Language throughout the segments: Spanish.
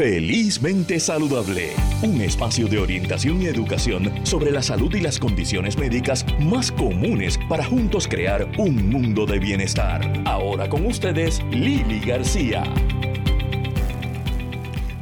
Felizmente Saludable, un espacio de orientación y educación sobre la salud y las condiciones médicas más comunes para juntos crear un mundo de bienestar. Ahora con ustedes, Lili García.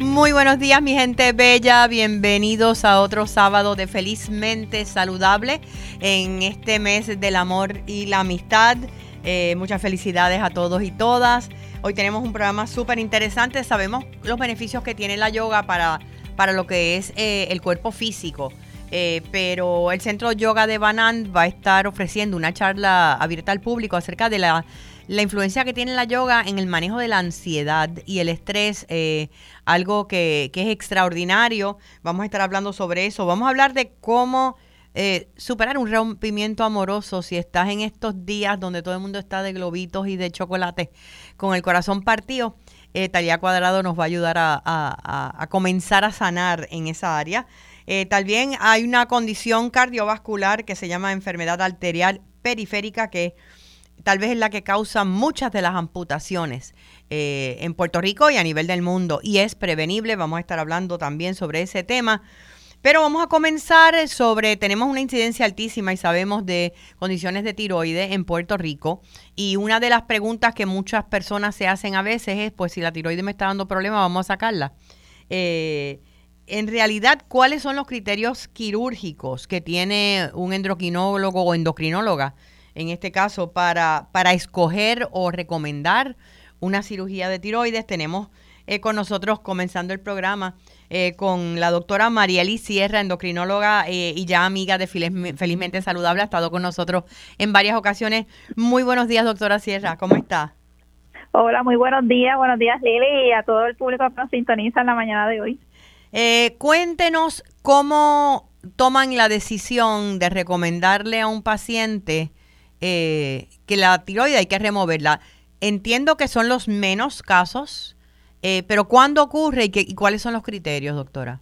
Muy buenos días mi gente bella, bienvenidos a otro sábado de Felizmente Saludable en este mes del amor y la amistad. Eh, muchas felicidades a todos y todas. Hoy tenemos un programa súper interesante. Sabemos los beneficios que tiene la yoga para, para lo que es eh, el cuerpo físico. Eh, pero el Centro Yoga de Banan va a estar ofreciendo una charla abierta al público acerca de la, influencia que tiene la yoga en el manejo de la ansiedad y el estrés, eh, algo que, que, es extraordinario. Vamos a estar hablando sobre eso. Vamos a hablar de cómo eh, superar un rompimiento amoroso si estás en estos días donde todo el mundo está de globitos y de chocolate con el corazón partido. Eh, Talía Cuadrado nos va a ayudar a, comenzar a sanar en esa área. Eh, también hay una condición cardiovascular que se llama enfermedad arterial periférica que tal vez es la que causa muchas de las amputaciones eh, en Puerto Rico y a nivel del mundo y es prevenible. Vamos a estar hablando también sobre ese tema. Pero vamos a comenzar sobre, tenemos una incidencia altísima y sabemos de condiciones de tiroides en Puerto Rico. Y una de las preguntas que muchas personas se hacen a veces es, pues si la tiroides me está dando problemas, vamos a sacarla. Eh, en realidad, ¿cuáles son los criterios quirúrgicos que tiene un endocrinólogo o endocrinóloga, en este caso, para, para escoger o recomendar una cirugía de tiroides? Tenemos eh, con nosotros, comenzando el programa, eh, con la doctora Marieli Sierra, endocrinóloga eh, y ya amiga de Felizmente Saludable, ha estado con nosotros en varias ocasiones. Muy buenos días, doctora Sierra, ¿cómo está? Hola, muy buenos días, buenos días Lili y a todo el público que nos sintoniza en la mañana de hoy. Eh, cuéntenos cómo toman la decisión de recomendarle a un paciente que la tiroide hay que removerla. Entiendo que son los menos casos, eh, pero ¿cuándo ocurre y, y, cuáles son los criterios, doctora?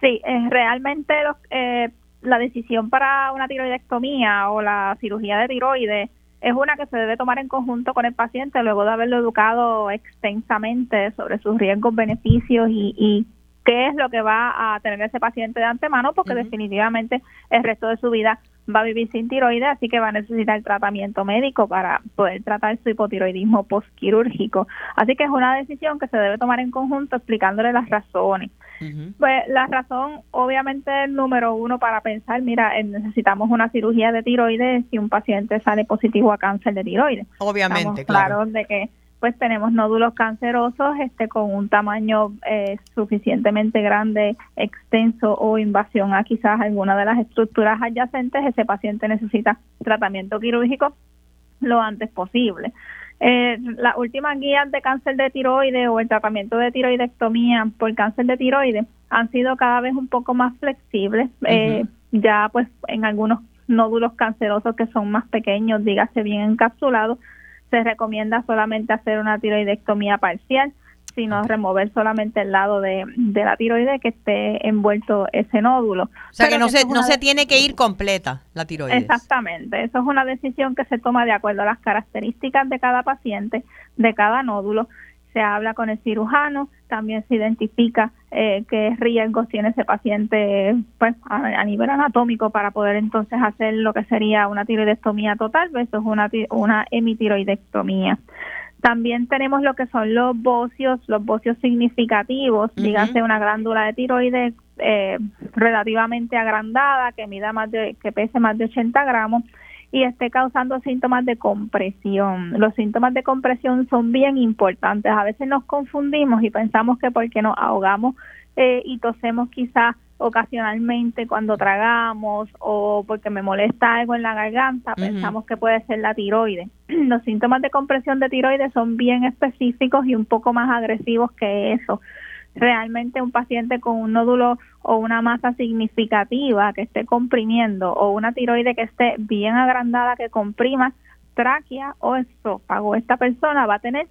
Sí, eh, realmente eh, la decisión para una tiroidectomía o la cirugía de tiroides es una que se debe tomar en conjunto con el paciente luego de haberlo educado extensamente sobre sus riesgos, beneficios y, y qué es lo que va a tener ese paciente de antemano, porque definitivamente el resto de su vida va a vivir sin tiroides, así que va a necesitar tratamiento médico para poder tratar su hipotiroidismo postquirúrgico. Así que es una decisión que se debe tomar en conjunto explicándole las razones. Pues la razón, obviamente, el número uno para pensar, mira, eh, necesitamos una cirugía de tiroides si un paciente sale positivo a cáncer de tiroides. Obviamente, claro. de que pues tenemos nódulos cancerosos este con un tamaño eh, suficientemente grande, extenso o invasión a quizás alguna de las estructuras adyacentes, ese paciente necesita tratamiento quirúrgico lo antes posible. Eh, las últimas guías de cáncer de tiroides o el tratamiento de tiroidectomía por cáncer de tiroides han sido cada vez un poco más flexibles. Eh, ya pues en algunos nódulos cancerosos que son más pequeños, dígase bien encapsulados, se recomienda solamente hacer una tiroidectomía parcial, sino remover solamente el lado de, la tiroide que esté envuelto ese nódulo. O sea que no se, no se tiene que ir completa la tiroides. Exactamente, eso es una decisión que se toma de acuerdo a las características de cada paciente, de cada nódulo se habla con el cirujano, también se identifica eh, qué riesgos tiene ese paciente pues, a, nivel anatómico para poder entonces hacer lo que sería una tiroidectomía total versus una, una hemitiroidectomía. También tenemos lo que son los bocios, los bocios significativos, dígase una glándula de tiroides eh, relativamente agrandada que mida más de, que pese más de 80 gramos y esté causando síntomas de compresión. Los síntomas de compresión son bien importantes. A veces nos confundimos y pensamos que porque nos ahogamos eh, y tosemos quizás ocasionalmente cuando tragamos o porque me molesta algo en la garganta, pensamos que puede ser la tiroides. Los síntomas de compresión de tiroides son bien específicos y un poco más agresivos que eso realmente un paciente con un nódulo o una masa significativa que esté comprimiendo o una tiroide que esté bien agrandada que comprima tráquea o esófago, esta persona va a tener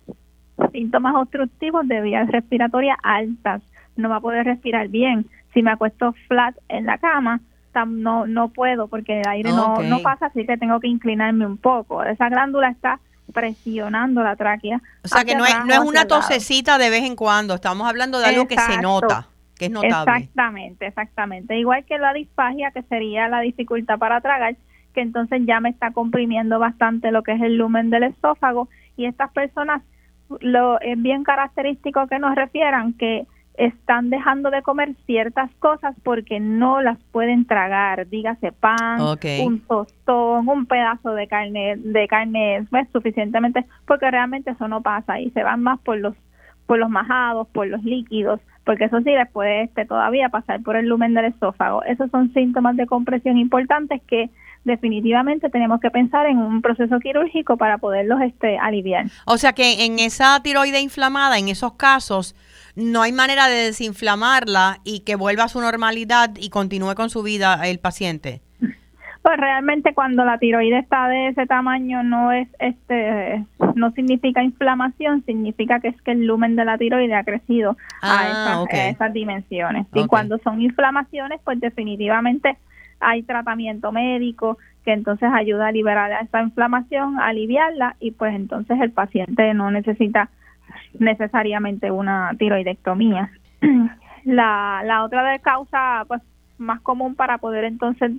síntomas obstructivos de vías respiratorias altas, no va a poder respirar bien. Si me acuesto flat en la cama, no no puedo porque el aire no, no pasa, así que tengo que inclinarme un poco. Esa glándula está presionando la tráquea. O sea que no es, no es una tosecita de vez en cuando, estamos hablando de algo que se nota, que es notable. Exactamente, exactamente. Igual que la disfagia, que sería la dificultad para tragar, que entonces ya me está comprimiendo bastante lo que es el lumen del esófago y estas personas lo es bien característico que nos refieran que están dejando de comer ciertas cosas porque no las pueden tragar, dígase pan, un tostón, un pedazo de carne de carne pues, suficientemente porque realmente eso no pasa y se van más por los por los majados, por los líquidos, porque eso sí les puede este, todavía pasar por el lumen del esófago. Esos son síntomas de compresión importantes que definitivamente tenemos que pensar en un proceso quirúrgico para poderlos este, aliviar. O sea que en esa tiroide inflamada, en esos casos, no hay manera de desinflamarla y que vuelva a su normalidad y continúe con su vida el paciente. Pues realmente cuando la tiroides está de ese tamaño no es este no significa inflamación, significa que es que el lumen de la tiroides ha crecido a, ah, esas, dimensiones. Y cuando son inflamaciones, pues definitivamente hay tratamiento médico que entonces ayuda a liberar esa inflamación, a aliviarla y pues entonces el paciente no necesita necesariamente una tiroidectomía. La, la otra de causa pues más común para poder entonces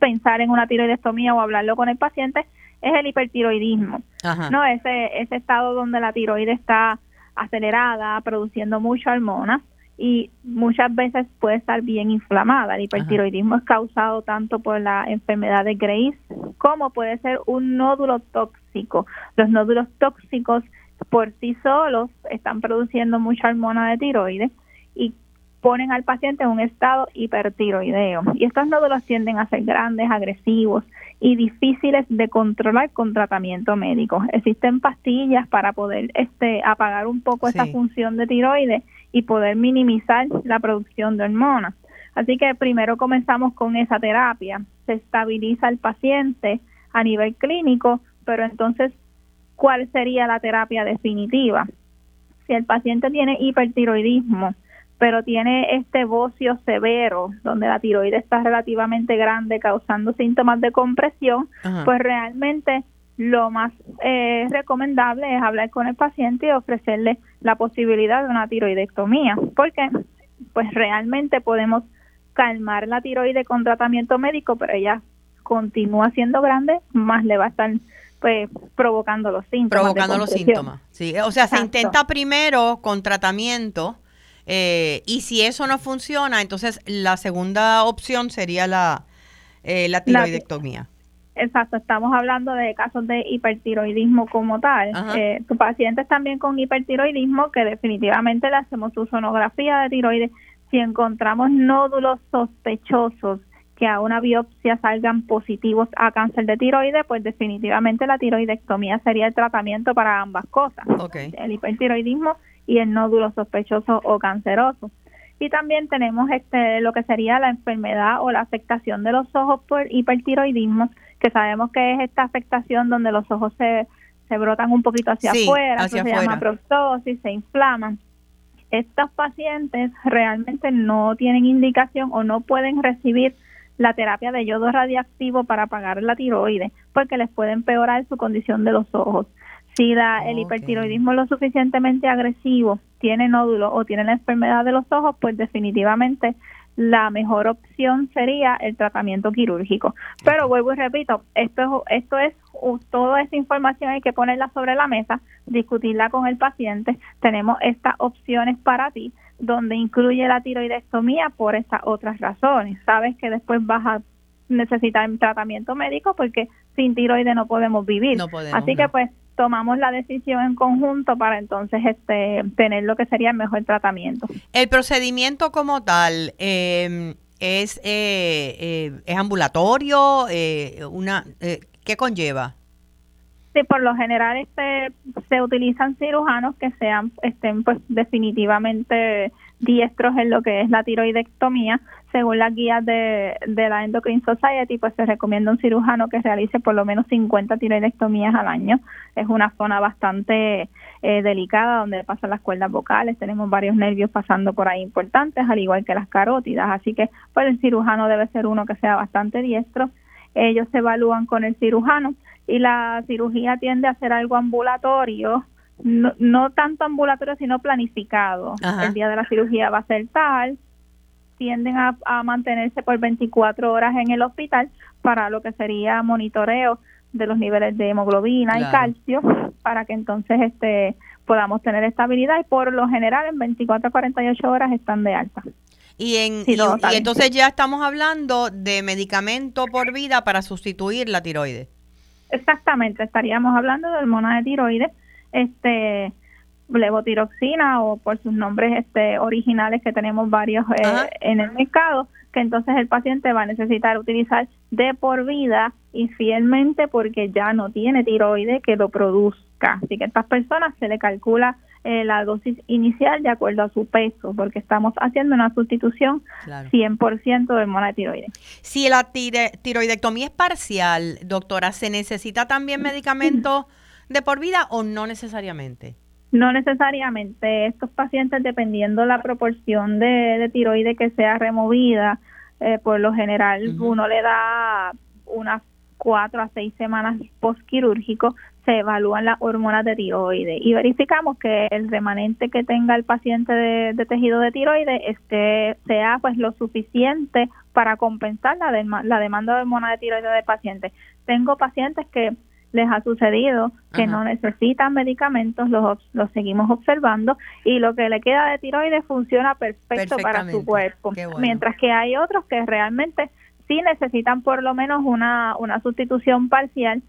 pensar en una tiroidectomía o hablarlo con el paciente es el hipertiroidismo. No, ese ese estado donde la tiroides está acelerada, produciendo mucha hormona y muchas veces puede estar bien inflamada. El hipertiroidismo es causado tanto por la enfermedad de Graves como puede ser un nódulo tóxico. Los nódulos tóxicos por sí solos están produciendo mucha hormona de tiroides y ponen al paciente en un estado hipertiroideo. Y estos nódulos tienden a ser grandes, agresivos y difíciles de controlar con tratamiento médico. Existen pastillas para poder este, apagar un poco esa función de tiroides y poder minimizar la producción de hormonas. Así que primero comenzamos con esa terapia, se estabiliza el paciente a nivel clínico, pero entonces, ¿cuál sería la terapia definitiva? Si el paciente tiene hipertiroidismo, pero tiene este bocio severo, donde la tiroides está relativamente grande, causando síntomas de compresión, pues realmente lo más eh, recomendable es hablar con el paciente y ofrecerle la posibilidad de una tiroidectomía, porque pues realmente podemos calmar la tiroide con tratamiento médico, pero ella continúa siendo grande, más le va a estar pues provocando los síntomas. Provocando los síntomas, sí. O sea, se intenta primero con tratamiento eh, y si eso no funciona, entonces la segunda opción sería la, eh, la tiroidectomía. Exacto, estamos hablando de casos de hipertiroidismo como tal. Eh, tu paciente también con hipertiroidismo que definitivamente le hacemos su sonografía de tiroides. Si encontramos nódulos sospechosos que a una biopsia salgan positivos a cáncer de tiroides, pues definitivamente la tiroidectomía sería el tratamiento para ambas cosas, el hipertiroidismo y el nódulo sospechoso o canceroso. Y también tenemos este lo que sería la enfermedad o la afectación de los ojos por hipertiroidismo, que sabemos que es esta afectación donde los ojos se, se brotan un poquito hacia afuera, se llama proptosis, se inflaman. Estos pacientes realmente no tienen indicación o no pueden recibir la terapia de yodo radiactivo para apagar la tiroides, porque les puede empeorar su condición de los ojos. Si la, el hipertiroidismo es lo suficientemente agresivo, tiene nódulos o tiene la enfermedad de los ojos, pues definitivamente la mejor opción sería el tratamiento quirúrgico. Pero vuelvo y repito, esto es, esto es toda esa información hay que ponerla sobre la mesa, discutirla con el paciente. Tenemos estas opciones para ti, donde incluye la tiroidectomía por estas otras razones. Sabes que después vas a necesitar tratamiento médico porque sin tiroides no podemos vivir. Así que pues tomamos la decisión en conjunto para entonces este tener lo que sería el mejor tratamiento. El procedimiento como tal em, es eh, eh, es ambulatorio, eh, una ¿qué conlleva? Sí, por lo general este se utilizan cirujanos que sean estén pues definitivamente diestros en lo que es la tiroidectomía. Según las guías de, la Endocrine Society, pues se recomienda un cirujano que realice por lo menos 50 tiroidectomías al año. Es una zona bastante eh, delicada donde pasan las cuerdas vocales, tenemos varios nervios pasando por ahí importantes, al igual que las carótidas. Así que pues el cirujano debe ser uno que sea bastante diestro ellos se evalúan con el cirujano y la cirugía tiende a ser algo ambulatorio, no, no tanto ambulatorio, sino planificado. El día de la cirugía va a ser tal, tienden a, mantenerse por 24 horas en el hospital para lo que sería monitoreo de los niveles de hemoglobina y calcio para que entonces este podamos tener estabilidad y por lo general en 24 a 48 horas están de alta. Y, en, y, entonces ya estamos hablando de medicamento por vida para sustituir la tiroides. Exactamente, estaríamos hablando de hormona de tiroides, este levotiroxina o por sus nombres este originales que tenemos varios eh, en el mercado, que entonces el paciente va a necesitar utilizar de por vida y fielmente porque ya no tiene tiroides que lo produzca. Así que a estas personas se le calcula eh, la dosis inicial de acuerdo a su peso, porque estamos haciendo una sustitución 100% de hormona de tiroides. Si la tiroidectomía es parcial, doctora, ¿se necesita también medicamento de por vida o no necesariamente? No necesariamente. Estos pacientes, dependiendo la proporción de, tiroides que sea removida, eh, por lo general uno le da unas cuatro a seis semanas postquirúrgico, se evalúan las hormonas de tiroides y verificamos que el remanente que tenga el paciente de, tejido de tiroides este, sea pues lo suficiente para compensar la, la demanda de hormonas de tiroides del paciente. Tengo pacientes que les ha sucedido que no necesitan medicamentos, los, los seguimos observando y lo que le queda de tiroides funciona perfecto para su cuerpo. Mientras que hay otros que realmente sí necesitan por lo menos una, una sustitución parcial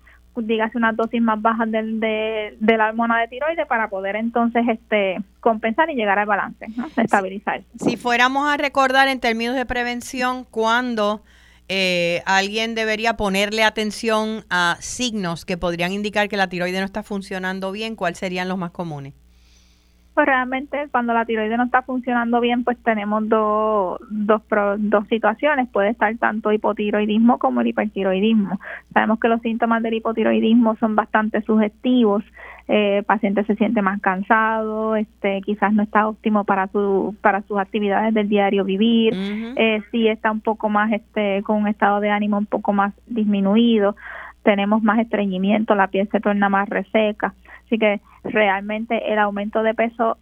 dígase unas dosis más bajas de, de, la hormona de tiroides para poder entonces este compensar y llegar al balance, ¿no? estabilizar. Si, si fuéramos a recordar en términos de prevención, cuando eh, alguien debería ponerle atención a signos que podrían indicar que la tiroide no está funcionando bien, ¿cuáles serían los más comunes? Pues realmente cuando la tiroide no está funcionando bien, pues tenemos dos, dos, dos situaciones. Puede estar tanto hipotiroidismo como el hipertiroidismo. Sabemos que los síntomas del hipotiroidismo son bastante sugestivos eh, el paciente se siente más cansado, este, quizás no está óptimo para su para sus actividades del diario vivir, eh, sí está un poco más este con un estado de ánimo un poco más disminuido, tenemos más estreñimiento, la piel se torna más reseca, así que realmente el aumento de peso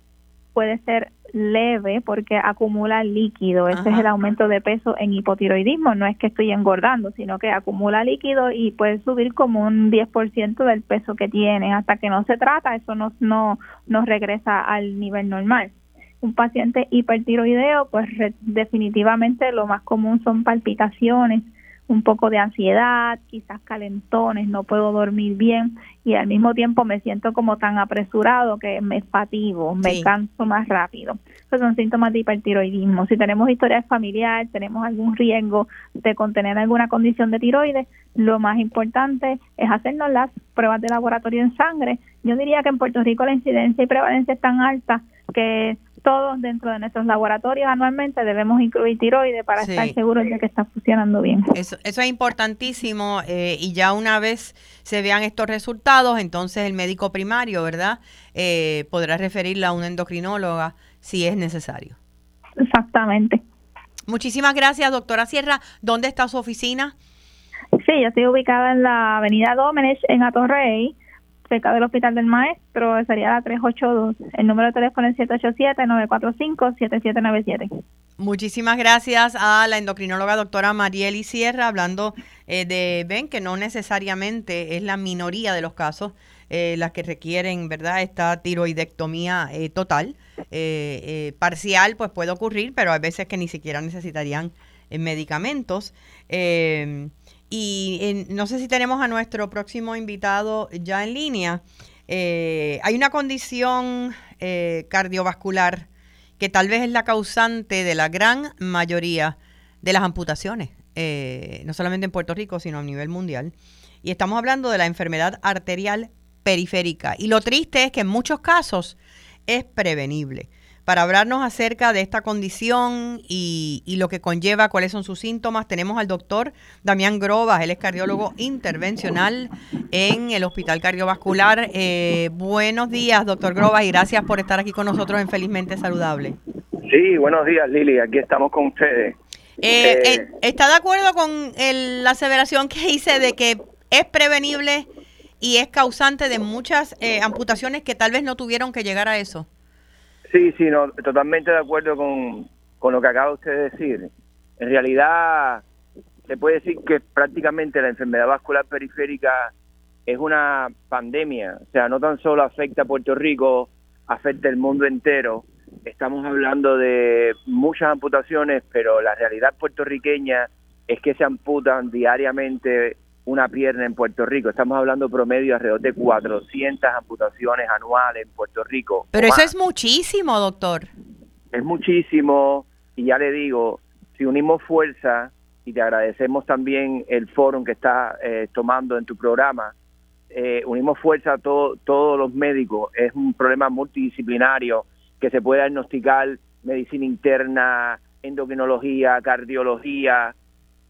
puede ser leve porque acumula líquido. Ese es el aumento de peso en hipotiroidismo. No es que estoy engordando, sino que acumula líquido y puede subir como un 10% del peso que tiene. Hasta que no se trata, eso no, no, no regresa al nivel normal. Un paciente hipertiroideo, pues definitivamente lo más común son palpitaciones, un poco de ansiedad, quizás calentones, no puedo dormir bien y al mismo tiempo me siento como tan apresurado que me fatigo, me canso más rápido. Esos son síntomas de hipertiroidismo. Si tenemos historia familiar, tenemos algún riesgo de contener alguna condición de tiroides, lo más importante es hacernos las pruebas de laboratorio en sangre. Yo diría que en Puerto Rico la incidencia y prevalencia es tan alta que todos dentro de nuestros laboratorios anualmente debemos incluir tiroides para estar seguros de que está funcionando bien. Eso, eso es importantísimo eh, y ya una vez se vean estos resultados, entonces el médico primario, ¿verdad? Eh, podrá referirla a una endocrinóloga si es necesario. Exactamente. Muchísimas gracias, doctora Sierra. ¿Dónde está su oficina? Sí, yo estoy ubicada en la avenida Domenech, en Atorrey cerca del Hospital del Maestro, sería la 382. El número de teléfono es 787-945-7797. Muchísimas gracias a la endocrinóloga doctora Marieli Sierra, hablando eh, de, ven que no necesariamente es la minoría de los casos eh, las que requieren, ¿verdad?, esta tiroidectomía eh, total. parcial, pues puede ocurrir, pero hay veces que ni siquiera necesitarían medicamentos. Y no sé si tenemos a nuestro próximo invitado ya en línea. Eh, hay una condición eh, cardiovascular que tal vez es la causante de la gran mayoría de las amputaciones, eh, no solamente en Puerto Rico, sino a nivel mundial. Y estamos hablando de la enfermedad arterial periférica. Y lo triste es que en muchos casos es prevenible para hablarnos acerca de esta condición y, lo que conlleva, cuáles son sus síntomas, tenemos al doctor Damián Grobas, él es cardiólogo intervencional en el Hospital Cardiovascular. Eh, buenos días, doctor Grobas, y gracias por estar aquí con nosotros en Felizmente Saludable. Sí, buenos días, Lili, aquí estamos con ustedes. Eh, eh, ¿Está de acuerdo con la aseveración que hice de que es prevenible y es causante de muchas eh, amputaciones que tal vez no tuvieron que llegar a eso? Sí, sí, no, totalmente de acuerdo con, con lo que acaba usted de decir. En realidad, se puede decir que prácticamente la enfermedad vascular periférica es una pandemia, o sea, no tan solo afecta a Puerto Rico, afecta el mundo entero. Estamos hablando de muchas amputaciones, pero la realidad puertorriqueña es que se amputan diariamente una pierna en Puerto Rico. Estamos hablando promedio alrededor de 400 amputaciones anuales en Puerto Rico. Pero eso es muchísimo, doctor. Es muchísimo y ya le digo, si unimos fuerza y te agradecemos también el foro que está eh, tomando en tu programa, eh, unimos fuerza a todos los médicos. Es un problema multidisciplinario que se puede diagnosticar medicina interna, endocrinología, cardiología,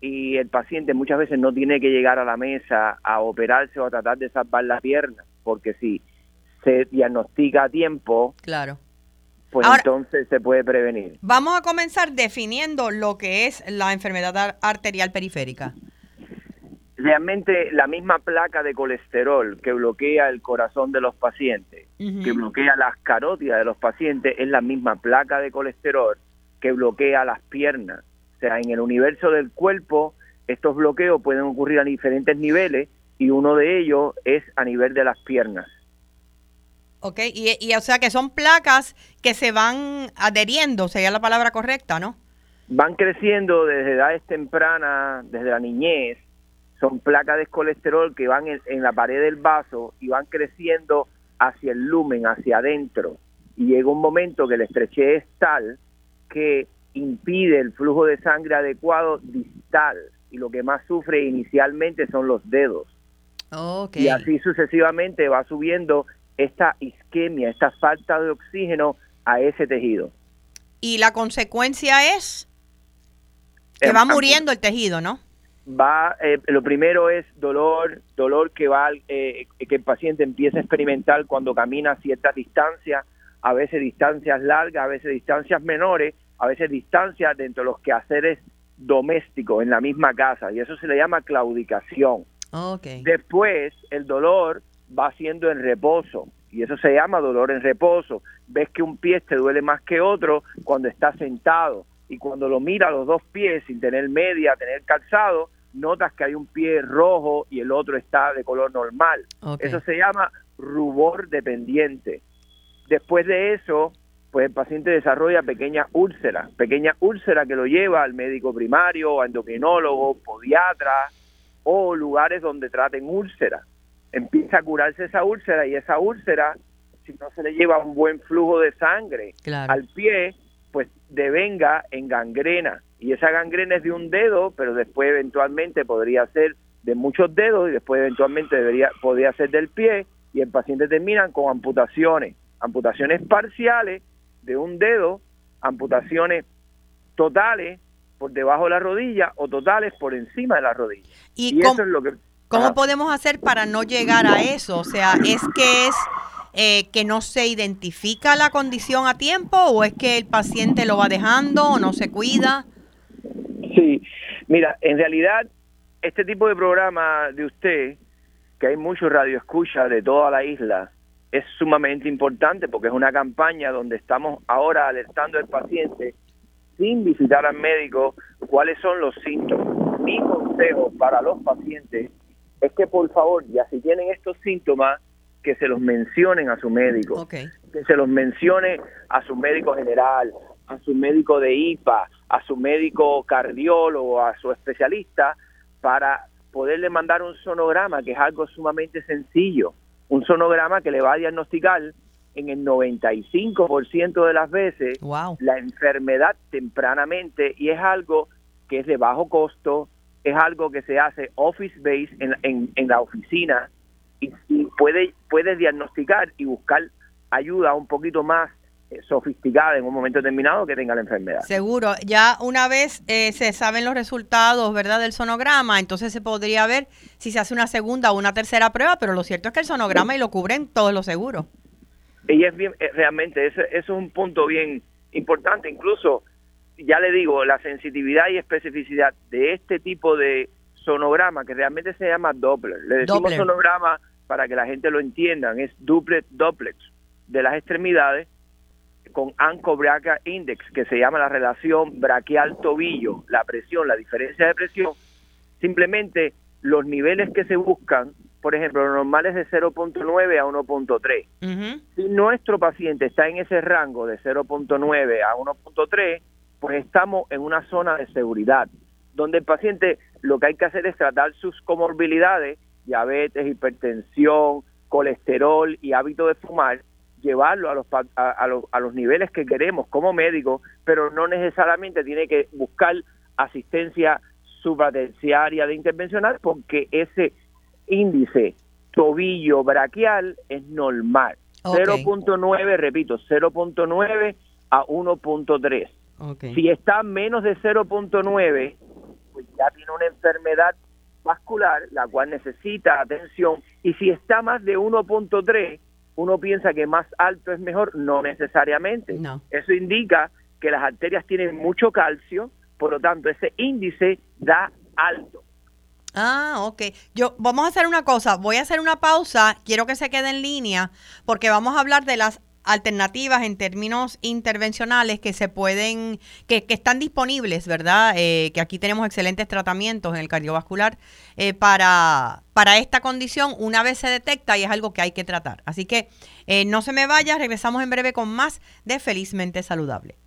y el paciente muchas veces no tiene que llegar a la mesa a operarse o a tratar de salvar las piernas, porque si se diagnostica a tiempo, claro. pues entonces se puede prevenir. Vamos a comenzar definiendo lo que es la enfermedad arterial periférica. Realmente la misma placa de colesterol que bloquea el corazón de los pacientes, que bloquea las carótidas de los pacientes, es la misma placa de colesterol que bloquea las piernas o sea, en el universo del cuerpo, estos bloqueos pueden ocurrir a diferentes niveles y uno de ellos es a nivel de las piernas. Ok, y, o sea que son placas que se van adheriendo, sería la palabra correcta, ¿no? Van creciendo desde edades tempranas, desde la niñez, son placas de colesterol que van en, la pared del vaso y van creciendo hacia el lumen, hacia adentro. Y llega un momento que la estrechez es tal que impide el flujo de sangre adecuado distal y lo que más sufre inicialmente son los dedos. Y así sucesivamente va subiendo esta isquemia, esta falta de oxígeno a ese tejido. Y la consecuencia es que va muriendo el tejido, ¿no? Va, eh, lo primero es dolor, dolor que va, eh, que el paciente empieza a experimentar cuando camina a ciertas distancias, a veces distancias largas, a veces distancias menores, a veces distancia dentro de los quehaceres domésticos en la misma casa y eso se le llama claudicación. Después el dolor va siendo en reposo y eso se llama dolor en reposo. Ves que un pie te duele más que otro cuando estás sentado y cuando lo mira los dos pies sin tener media, tener calzado, notas que hay un pie rojo y el otro está de color normal. Eso se llama rubor dependiente. Después de eso, pues el paciente desarrolla pequeñas úlceras, pequeñas úlceras que lo lleva al médico primario, a endocrinólogo, podiatra o lugares donde traten úlceras. Empieza a curarse esa úlcera y esa úlcera, si no se le lleva un buen flujo de sangre al pie, pues devenga en gangrena. Y esa gangrena es de un dedo, pero después eventualmente podría ser de muchos dedos y después eventualmente debería, podría ser del pie y el paciente termina con amputaciones, amputaciones parciales de un dedo, amputaciones totales por debajo de la rodilla o totales por encima de la rodilla. Y, eso es lo que... ¿Cómo podemos hacer para no llegar a eso? O sea, ¿es que es eh, que no se identifica la condición a tiempo o es que el paciente lo va dejando o no se cuida? Sí, mira, en realidad este tipo de programa de usted, que hay muchos radioescuchas de toda la isla, es sumamente importante porque es una campaña donde estamos ahora alertando al paciente sin visitar al médico cuáles son los síntomas. Mi consejo para los pacientes es que por favor, ya si tienen estos síntomas, que se los mencionen a su médico, que se los mencione a su médico general, a su médico de IPA, a su médico cardiólogo, a su especialista, para poderle mandar un sonograma, que es algo sumamente sencillo un sonograma que le va a diagnosticar en el 95% de las veces la enfermedad tempranamente y es algo que es de bajo costo, es algo que se hace office base en, en, la oficina y, puede, puede diagnosticar y buscar ayuda un poquito más sofisticada en un momento determinado que tenga la enfermedad. Seguro, ya una vez eh, se saben los resultados, ¿verdad?, del sonograma, entonces se podría ver si se hace una segunda o una tercera prueba, pero lo cierto es que el sonograma y lo cubren todos los seguros. Y es bien, eh, realmente, ese, es un punto bien importante, incluso ya le digo, la sensitividad y especificidad de este tipo de sonograma, que realmente se llama Doppler. Le decimos sonograma para que la gente lo entienda, es duplex duplex de las extremidades con Anco Brachial Index, que se llama la relación braquial-tobillo, la presión, la diferencia de presión, simplemente los niveles que se buscan, por ejemplo, los normales de 0.9 a 1.3. Si nuestro paciente está en ese rango de 0.9 a 1.3, pues estamos en una zona de seguridad, donde el paciente lo que hay que hacer es tratar sus comorbilidades, diabetes, hipertensión, colesterol y hábito de fumar, llevarlo a los, a, los, a los niveles que queremos como médico, pero no necesariamente tiene que buscar asistencia supraterciaria de intervencional porque ese índice tobillo braquial es normal. 0.9, repito, 0.9 a 1.3. Si está menos de 0.9, pues ya tiene una enfermedad vascular, la cual necesita atención. Y si está más de 1.3, uno piensa que más alto es mejor, no necesariamente. No. Eso indica que las arterias tienen mucho calcio, por lo tanto ese índice da alto. Ah, ok. Yo vamos a hacer una cosa, voy a hacer una pausa, quiero que se quede en línea porque vamos a hablar de las alternativas en términos intervencionales que se pueden, que, que están disponibles, ¿verdad? Eh, que aquí tenemos excelentes tratamientos en el cardiovascular eh, para, para esta condición una vez se detecta y es algo que hay que tratar. Así que eh, no se me vaya, regresamos en breve con más de Felizmente Saludable.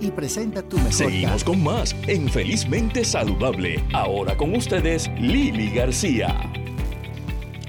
Y presenta tu mejor Seguimos con más en Felizmente Saludable. Ahora con ustedes, Lili García.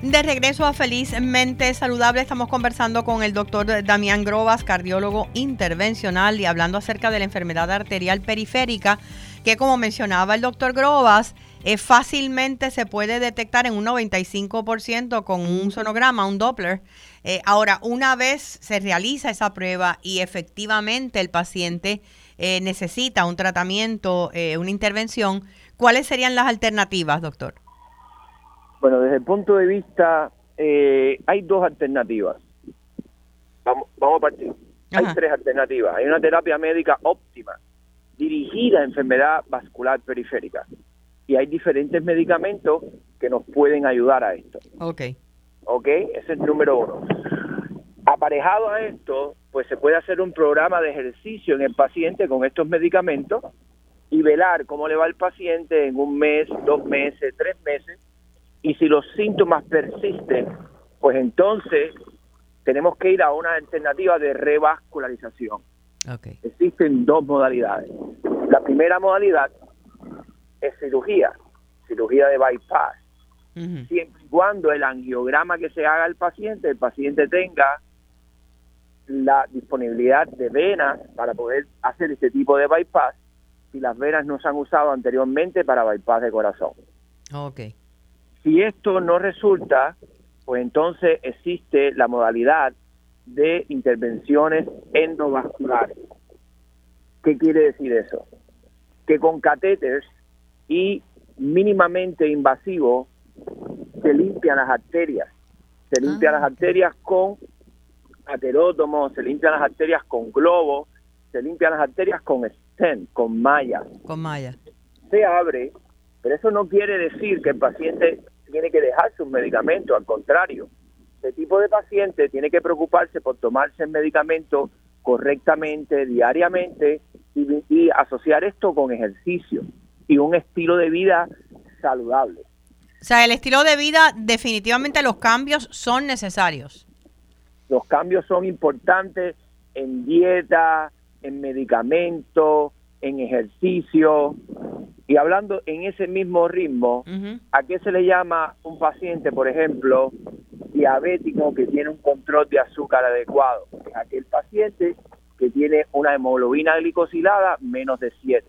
De regreso a Felizmente Saludable, estamos conversando con el doctor Damián Grobas, cardiólogo intervencional, y hablando acerca de la enfermedad arterial periférica, que como mencionaba el doctor Grobas, eh, fácilmente se puede detectar en un 95% con un sonograma, un Doppler. Eh, ahora, una vez se realiza esa prueba y efectivamente el paciente eh, necesita un tratamiento, una intervención, ¿cuáles serían las alternativas, doctor? Bueno, desde el punto de vista, eh, hay dos alternativas. Vamos, vamos a partir. Hay tres alternativas. Hay una terapia médica óptima, dirigida a enfermedad vascular periférica. Y hay diferentes medicamentos que nos pueden ayudar a esto. Ok. Ok, ese es el número uno. Aparejado a esto, pues se puede hacer un programa de ejercicio en el paciente con estos medicamentos y velar cómo le va al paciente en un mes, dos meses, tres meses, y si los síntomas persisten, pues entonces tenemos que ir a una alternativa de revascularización. Existen dos modalidades. La primera modalidad es cirugía, cirugía de bypass. Siempre y cuando el angiograma que se haga al paciente, el paciente tenga la disponibilidad de venas para poder hacer este tipo de bypass si las venas no se han usado anteriormente para bypass de corazón. Okay. Si esto no resulta, pues entonces existe la modalidad de intervenciones endovasculares. ¿Qué quiere decir eso? Que con catéteres y mínimamente invasivos se limpian las arterias. Se limpian ah, las arterias con aterótomos, se limpian las arterias con globos, se limpian las arterias con stent, con malla. Con malla. Se abre, pero eso no quiere decir que el paciente tiene que dejar sus medicamentos, al contrario, este tipo de paciente tiene que preocuparse por tomarse el medicamento correctamente, diariamente, y, asociar esto con ejercicio y un estilo de vida saludable. O sea, el estilo de vida, definitivamente los cambios son necesarios. Los cambios son importantes en dieta, en medicamentos, en ejercicio, y hablando en ese mismo ritmo, ¿a qué se le llama un paciente, por ejemplo, diabético que tiene un control de azúcar adecuado? Es aquel paciente que tiene una hemoglobina glicosilada menos de 7,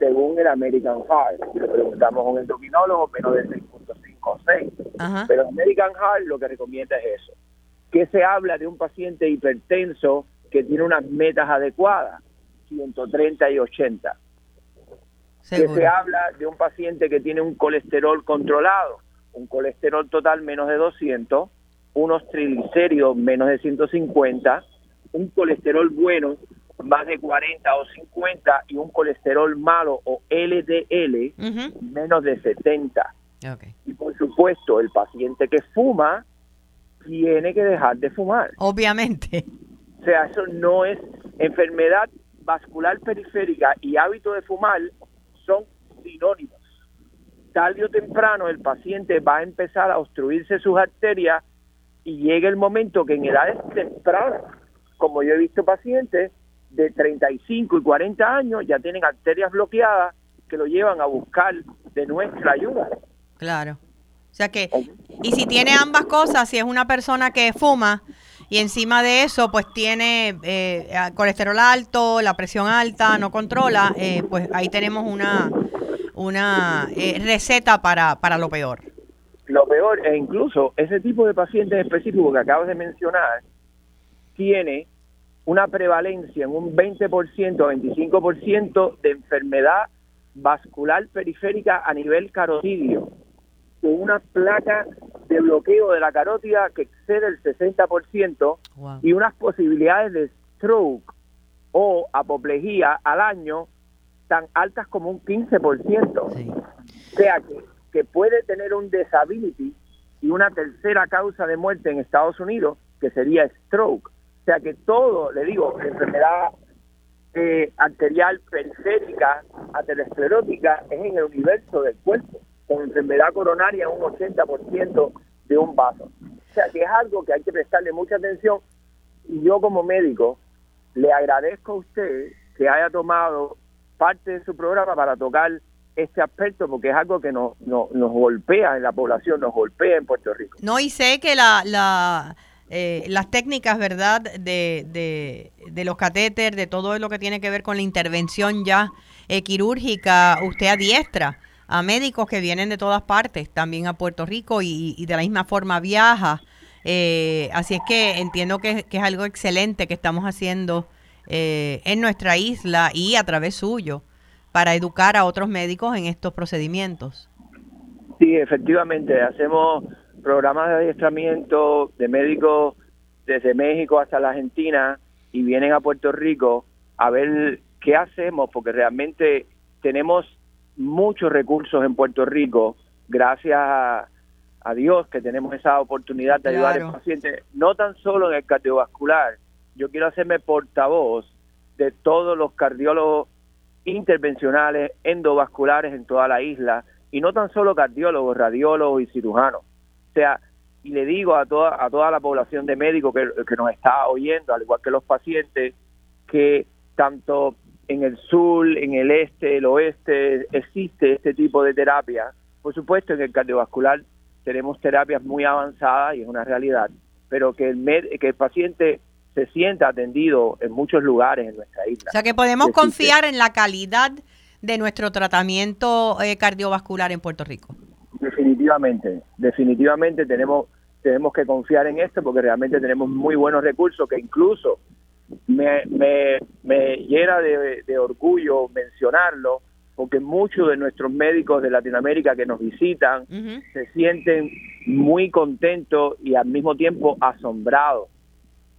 según el American Heart. Si le preguntamos a un endocrinólogo, menos de 6.5 o 6. Pero el American Heart lo que recomienda es eso. Que se habla de un paciente hipertenso que tiene unas metas adecuadas, 130 y 80 que se habla de un paciente que tiene un colesterol controlado, un colesterol total menos de 200, unos triglicéridos menos de 150, un colesterol bueno más de 40 o 50 y un colesterol malo o LDL menos de 70. Y por supuesto, el paciente que fuma tiene que dejar de fumar. Obviamente. O sea, eso no es enfermedad vascular periférica y hábito de fumar son sinónimos. Tarde o temprano el paciente va a empezar a obstruirse sus arterias y llega el momento que en edades tempranas, como yo he visto pacientes de 35 y 40 años, ya tienen arterias bloqueadas que lo llevan a buscar de nuestra ayuda. Claro. O sea que, y si tiene ambas cosas, si es una persona que fuma y encima de eso, pues tiene eh, colesterol alto, la presión alta, no controla, eh, pues ahí tenemos una, una eh, receta para, para lo peor. Lo peor, e incluso ese tipo de pacientes específico que acabas de mencionar, tiene una prevalencia en un 20%, 25% de enfermedad vascular periférica a nivel carotidio, con una placa de bloqueo de la carótida que excede el 60% y unas posibilidades de stroke o apoplejía al año tan altas como un 15%. O sea que, que puede tener un disability y una tercera causa de muerte en Estados Unidos, que sería stroke. O sea que todo, le digo, enfermedad eh, arterial periférica, aterosclerótica, es en el universo del cuerpo, con enfermedad coronaria un 80% de un vaso. O sea que es algo que hay que prestarle mucha atención y yo como médico le agradezco a usted que haya tomado parte de su programa para tocar este aspecto porque es algo que nos, nos, golpea en la población, nos golpea en Puerto Rico. No, y sé que la, la, eh, las técnicas, ¿verdad?, de, de, de los catéteres, de todo lo que tiene que ver con la intervención ya eh, quirúrgica, usted adiestra a médicos que vienen de todas partes, también a Puerto Rico y, de la misma forma viaja. Eh, así es que entiendo que, es algo excelente que estamos haciendo eh, en nuestra isla y a través suyo para educar a otros médicos en estos procedimientos. Sí, efectivamente, hacemos programas de adiestramiento de médicos desde México hasta la Argentina y vienen a Puerto Rico a ver qué hacemos, porque realmente tenemos muchos recursos en Puerto Rico, gracias a, Dios que tenemos esa oportunidad de ayudar al paciente, no tan solo en el cardiovascular, yo quiero hacerme portavoz de todos los cardiólogos intervencionales, endovasculares en toda la isla, y no tan solo cardiólogos, radiólogos y cirujanos. O sea, y le digo a toda, a toda la población de médicos que, que nos está oyendo, al igual que los pacientes, que tanto en el sur, en el este, el oeste, existe este tipo de terapia. Por supuesto, en el cardiovascular tenemos terapias muy avanzadas y es una realidad, pero que el, que el paciente se sienta atendido en muchos lugares en nuestra isla. O sea que podemos confiar en la calidad de nuestro tratamiento eh, cardiovascular en Puerto Rico. Definitivamente, definitivamente tenemos tenemos que confiar en esto porque realmente tenemos muy buenos recursos que incluso me, me, me llena de, orgullo mencionarlo porque muchos de nuestros médicos de Latinoamérica que nos visitan se sienten muy contentos y al mismo tiempo asombrados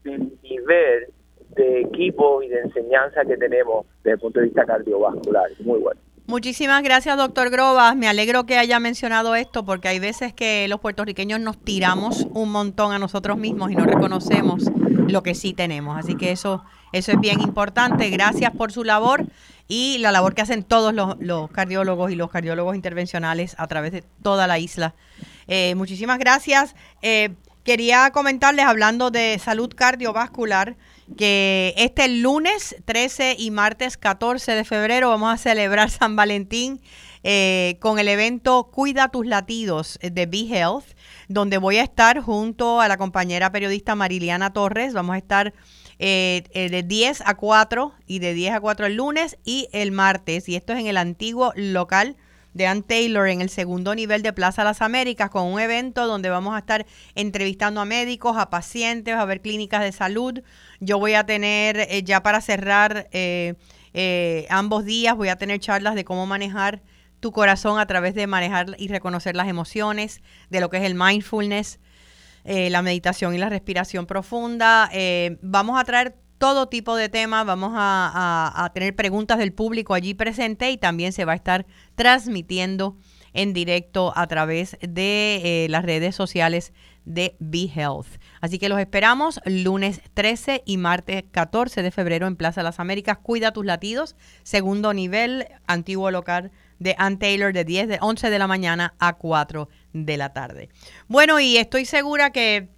del nivel de equipo y de enseñanza que tenemos desde el punto de vista cardiovascular. Muy bueno. Muchísimas gracias, doctor Grobas. Me alegro que haya mencionado esto porque hay veces que los puertorriqueños nos tiramos un montón a nosotros mismos y no reconocemos lo que sí tenemos. Así que eso, eso es bien importante. Gracias por su labor y la labor que hacen todos los, cardiólogos y los cardiólogos intervencionales a través de toda la isla. Eh, muchísimas gracias. Eh, Quería comentarles, hablando de salud cardiovascular, que este lunes 13 y martes 14 de febrero vamos a celebrar San Valentín eh, con el evento Cuida tus latidos de Be Health, donde voy a estar junto a la compañera periodista Mariliana Torres. Vamos a estar eh, eh, de 10 a 4 y de 10 a 4 el lunes y el martes. Y esto es en el antiguo local de Ann Taylor en el segundo nivel de Plaza Las Américas con un evento donde vamos a estar entrevistando a médicos, a pacientes, a ver clínicas de salud. Yo voy a tener, eh, ya para cerrar eh, eh, ambos días, voy a tener charlas de cómo manejar tu corazón a través de manejar y reconocer las emociones, de lo que es el mindfulness, la meditación y la respiración profunda. vamos a traer todo tipo de temas. Vamos a, tener preguntas del público allí presente y también se va a estar transmitiendo en directo a través de eh, las redes sociales de BeHealth. Así que los esperamos lunes 13 y martes 14 de febrero en Plaza Las Américas. Cuida tus latidos, segundo nivel, antiguo local de Ann Taylor de 10 de 11 de la mañana a 4 de la tarde. Bueno, y estoy segura que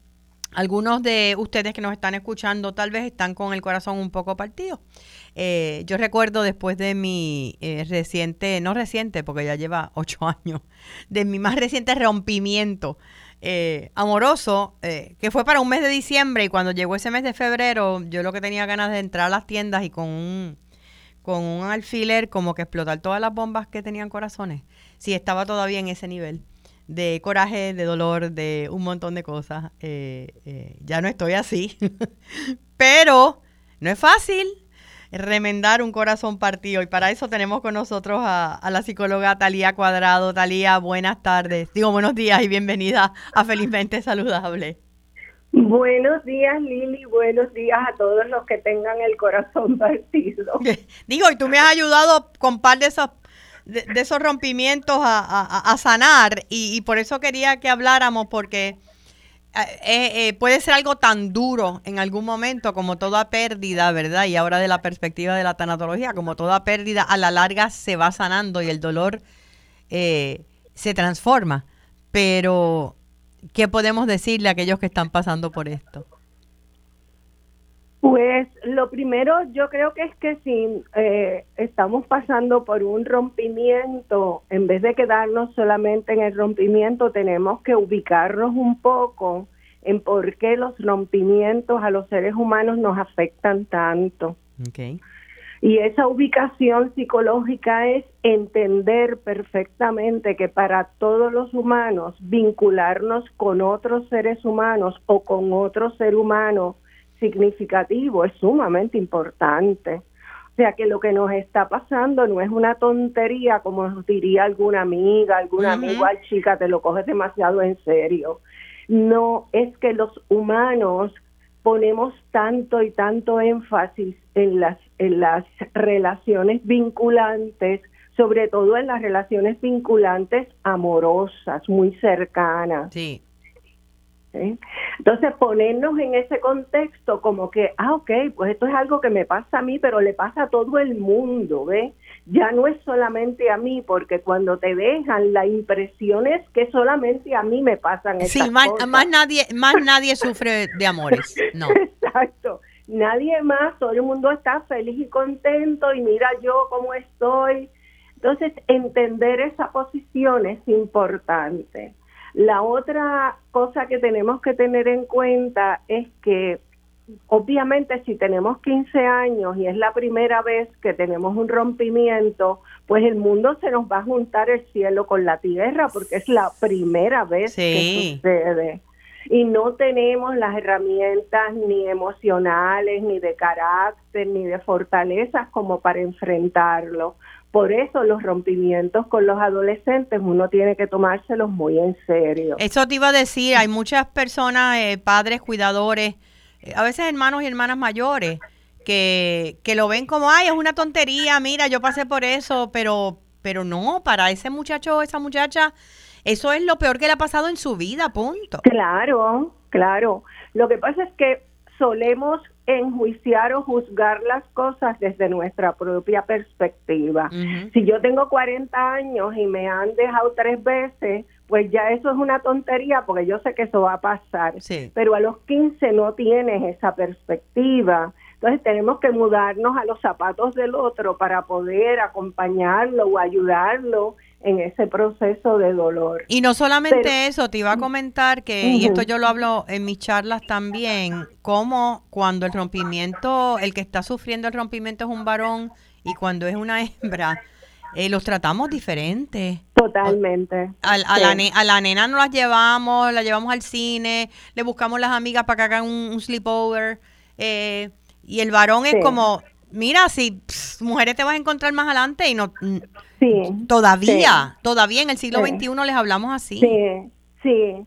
algunos de ustedes que nos están escuchando tal vez están con el corazón un poco partido. Eh, yo recuerdo después de mi eh, reciente, no reciente porque ya lleva ocho años, de mi más reciente rompimiento eh, amoroso, que fue para un mes de diciembre y cuando llegó ese mes de febrero, yo lo que tenía ganas de entrar a las tiendas y con un, con un alfiler como que explotar todas las bombas que tenían corazones, si estaba todavía en ese nivel de coraje, de dolor, de un montón de cosas. Eh, eh, ya no estoy así. Pero no es fácil remendar un corazón partido. Y para eso tenemos con nosotros a, la psicóloga Talía Cuadrado. Talía, buenas tardes. Digo buenos días y bienvenida a Felizmente Saludable. Buenos días, Lili. Buenos días a todos los que tengan el corazón partido. Digo, y tú me has ayudado con par de esos de, esos rompimientos a, sanar y, por eso quería que habláramos porque eh, eh, eh, puede ser algo tan duro en algún momento como toda pérdida, ¿verdad? Y ahora de la perspectiva de la tanatología, como toda pérdida a la larga se va sanando y el dolor se transforma. Pero, ¿qué podemos decirle a aquellos que están pasando por esto? Pues lo primero yo creo que es que si eh, estamos pasando por un rompimiento, en vez de quedarnos solamente en el rompimiento, tenemos que ubicarnos un poco en por qué los rompimientos a los seres humanos nos afectan tanto. Y esa ubicación psicológica es entender perfectamente que para todos los humanos vincularnos con otros seres humanos o con otro ser humano significativo, es sumamente importante. O sea que lo que nos está pasando no es una tontería, como diría alguna amiga, alguna amigo, al chica, te lo coges demasiado en serio. No, es que los humanos ponemos tanto y tanto énfasis en las, en las relaciones vinculantes, sobre todo en las relaciones vinculantes amorosas, muy cercanas. Sí. Entonces, ponernos en ese contexto como que, ah, ok, pues esto es algo que me pasa a mí, pero le pasa a todo el mundo, ¿ves? Ya no es solamente a mí, porque cuando te dejan, la impresión es que solamente a mí me pasan sí, más, más nadie, más nadie sufre de amores, no. Exacto, nadie más, todo el mundo está feliz y contento y mira yo cómo estoy. Entonces, entender esa posición es importante. La otra cosa que tenemos que tener en cuenta es que obviamente si tenemos 15 años y es la primera vez que tenemos un rompimiento, pues el mundo se nos va a juntar el cielo con la tierra porque es la primera vez que sucede. Y no tenemos las herramientas ni emocionales, ni de carácter, ni de fortalezas como para enfrentarlo. Por eso los rompimientos con los adolescentes uno tiene que tomárselos muy en serio. Eso te iba a decir, hay muchas personas, eh, padres, cuidadores, eh, a veces hermanos y hermanas mayores, que, que lo ven como, ay, es una tontería, mira, yo pasé por eso, pero, pero no, para ese muchacho o esa muchacha, eso es lo peor que le ha pasado en su vida, punto. Claro, claro. Lo que pasa es que solemos enjuiciar o juzgar las cosas desde nuestra propia perspectiva. Si yo tengo 40 años y me han dejado tres veces, pues ya eso es una tontería porque yo sé que eso va a pasar. Pero a los 15 no tienes esa perspectiva. Entonces tenemos que mudarnos a los zapatos del otro para poder acompañarlo o ayudarlo en ese proceso de dolor. Y no solamente eso, te iba a comentar que, y esto yo lo hablo en mis charlas también, como cuando el rompimiento, el que está sufriendo el rompimiento es un varón y cuando es una hembra, eh, los tratamos diferente. Totalmente. A, la a, la nena nos las llevamos, la llevamos al cine, le buscamos las amigas para que hagan un, sleepover. Eh, y el varón es como, mira, si mujeres te vas a encontrar más adelante y no... Sí. Todavía, todavía en el siglo XXI les hablamos así. Sí, sí.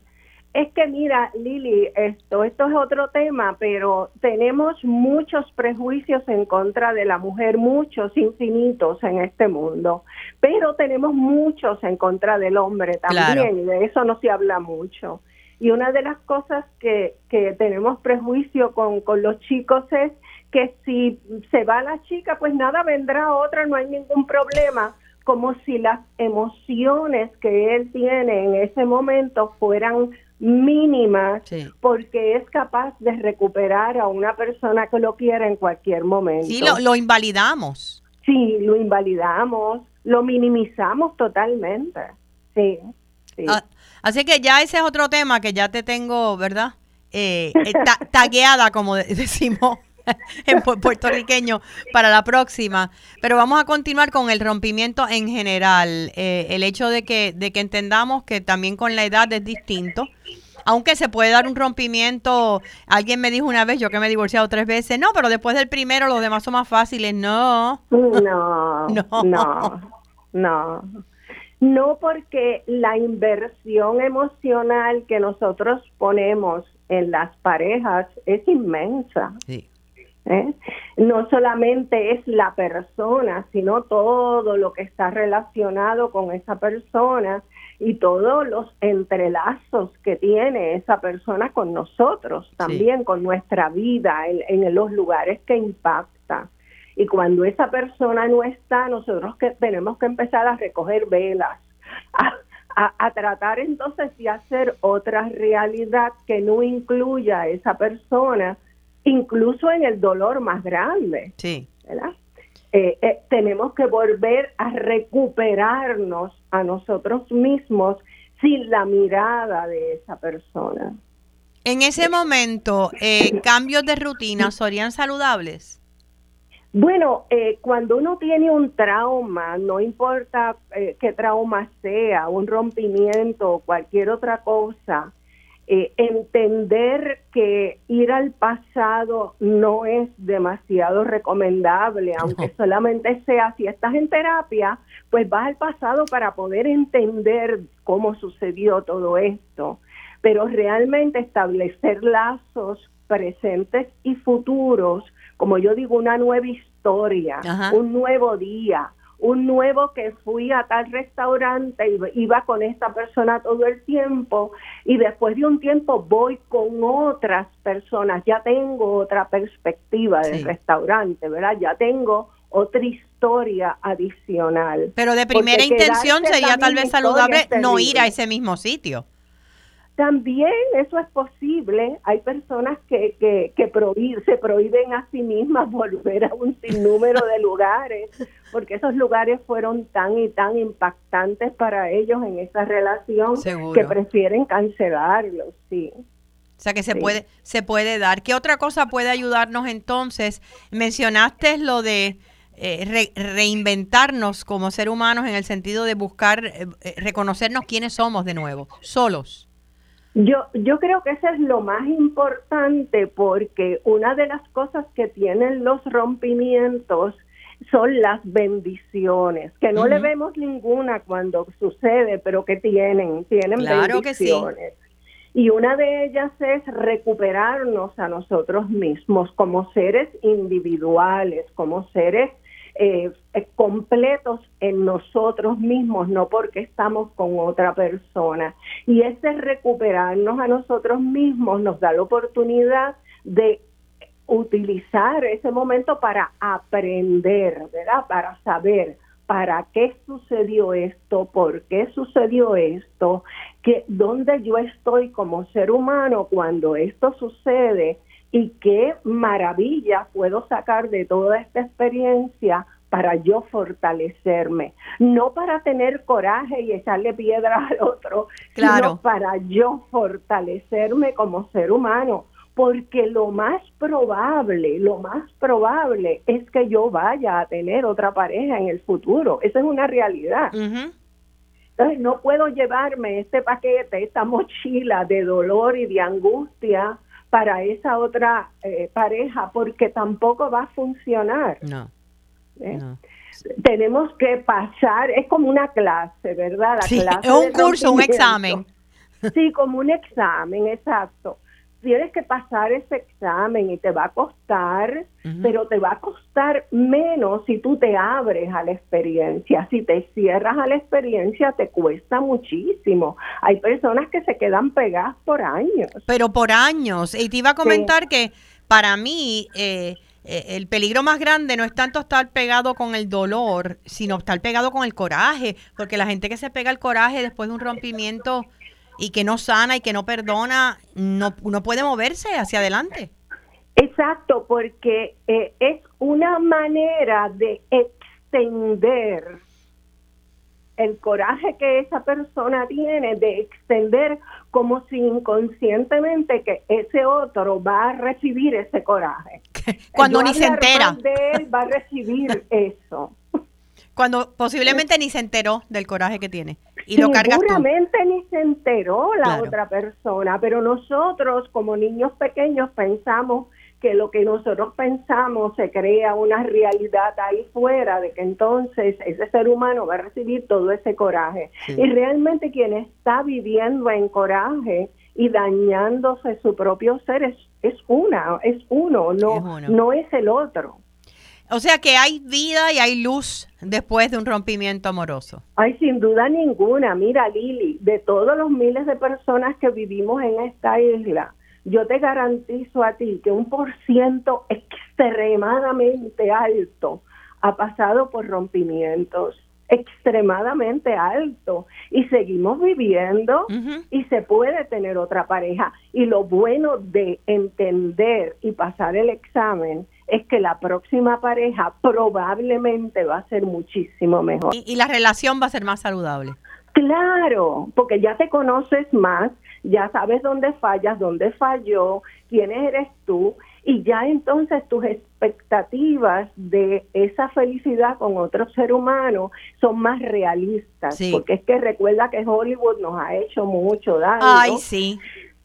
Es que mira, Lili, esto, esto es otro tema, pero tenemos muchos prejuicios en contra de la mujer, muchos infinitos en este mundo, pero tenemos muchos en contra del hombre también, y de eso no se habla mucho. Y una de las cosas que, que tenemos prejuicio con, con los chicos es que si se va la chica, pues nada, vendrá otra, no hay ningún problema como si las emociones que él tiene en ese momento fueran mínimas porque es capaz de recuperar a una persona que lo quiera en cualquier momento. Sí, lo, invalidamos. Sí, lo invalidamos, lo minimizamos totalmente. Sí. Ah, así que ya ese es otro tema que ya te tengo, ¿verdad? Eh, eh tagueada, como decimos. en puertorriqueño para la próxima. Pero vamos a continuar con el rompimiento en general. Eh, el hecho de que, de que entendamos que también con la edad es distinto. Aunque se puede dar un rompimiento, alguien me dijo una vez, yo que me he divorciado tres veces, no, pero después del primero los demás son más fáciles. No. No, no, no, no. No porque la inversión emocional que nosotros ponemos en las parejas es inmensa. Sí. ¿Eh? No solamente es la persona, sino todo lo que está relacionado con esa persona y todos los entrelazos que tiene esa persona con nosotros, también con nuestra vida, en, los lugares que impacta. Y cuando esa persona no está, nosotros que tenemos que empezar a recoger velas, a, a, tratar entonces de hacer otra realidad que no incluya a esa persona incluso en el dolor más grande. Sí. ¿verdad? Eh, eh, tenemos que volver a recuperarnos a nosotros mismos sin la mirada de esa persona. En ese momento, eh, ¿cambios de rutina serían saludables? Bueno, cuando uno tiene un trauma, no importa qué trauma sea, un rompimiento o cualquier otra cosa, eh, entender que ir al pasado no es demasiado recomendable, aunque solamente sea si estás en terapia, pues vas al pasado para poder entender cómo sucedió todo esto, pero realmente establecer lazos presentes y futuros, como yo digo, una nueva historia, un nuevo día, un nuevo que fui a tal restaurante y iba con esta persona todo el tiempo y después de un tiempo voy con otras personas, ya tengo otra perspectiva del restaurante, ¿verdad? Ya tengo otra historia adicional. Pero de primera intención sería tal vez saludable no ir a ese mismo sitio. También eso es posible. Hay personas que, que, que se prohíben a sí mismas volver a un sinnúmero de lugares, porque esos lugares fueron tan y tan impactantes para ellos en esa relación que prefieren cancelarlos, sí. O sea que se puede se puede dar. ¿Qué otra cosa puede ayudarnos entonces? Mencionaste lo de eh, reinventarnos como ser humanos en el sentido de buscar eh, eh, reconocernos quiénes somos de nuevo, solos. Yo, yo creo que eso es lo más importante porque una de las cosas que tienen los rompimientos son las bendiciones, que no le vemos ninguna cuando sucede, pero que tienen, tienen bendiciones. Y una de ellas es recuperarnos a nosotros mismos como seres individuales, como seres eh, eh, completos en nosotros mismos, no porque estamos con otra persona. Y ese recuperarnos a nosotros mismos nos da la oportunidad de utilizar ese momento para aprender, ¿verdad? Para saber para qué sucedió esto, por qué sucedió esto, que dónde yo estoy como ser humano cuando esto sucede y qué maravilla puedo sacar de toda esta experiencia para yo fortalecerme, no para tener coraje y echarle piedra al otro, sino para yo fortalecerme como ser humano, porque lo más probable, lo más probable es que yo vaya a tener otra pareja en el futuro, esa es una realidad. Entonces no puedo llevarme este paquete, esta mochila de dolor y de angustia para esa otra eh, pareja porque tampoco va a funcionar. ¿Eh? No. Tenemos que pasar, es como una clase, ¿verdad? La clase es un curso, un examen. Sí, como un examen, exacto. Tienes que pasar ese examen y te va a costar, pero te va a costar menos si tú te abres a la experiencia. Si te cierras a la experiencia, te cuesta muchísimo. Hay personas que se quedan pegadas por años. Pero por años. Y te iba a comentar que para mí... Eh, eh, el peligro más grande no es tanto estar pegado con el dolor, sino estar pegado con el coraje, porque la gente que se pega el coraje después de un rompimiento y que no sana y que no perdona, no, no puede moverse hacia adelante. Exacto, porque eh, es una manera de extender el coraje que esa persona tiene de extender como si inconscientemente que ese otro va a recibir ese coraje. Cuando ni se entera. De él va a recibir eso. Cuando posiblemente ni se enteró del coraje que tiene. Y lo cargas Seguramente ni se enteró la otra persona, pero nosotros como niños pequeños pensamos que lo que nosotros pensamos se crea una realidad ahí fuera, de que entonces ese ser humano va a recibir todo ese coraje. Y realmente quien está viviendo en coraje y dañándose su propio ser es, es una, es uno, no, no es el otro. O sea que hay vida y hay luz después de un rompimiento amoroso. Hay sin duda ninguna. Mira, Lili, de todos los miles de personas que vivimos en esta isla, yo te garantizo a ti que un por ciento extremadamente alto ha pasado por rompimientos extremadamente alto y seguimos viviendo y se puede tener otra pareja y lo bueno de entender y pasar el examen es que la próxima pareja probablemente va a ser muchísimo mejor y la relación va a ser más saludable claro porque ya te conoces más ya sabes dónde fallas, dónde falló, quién eres tú, y ya entonces tus expectativas de esa felicidad con otro ser humano son más realistas, porque es que recuerda que Hollywood nos ha hecho mucho daño. Ay, sí.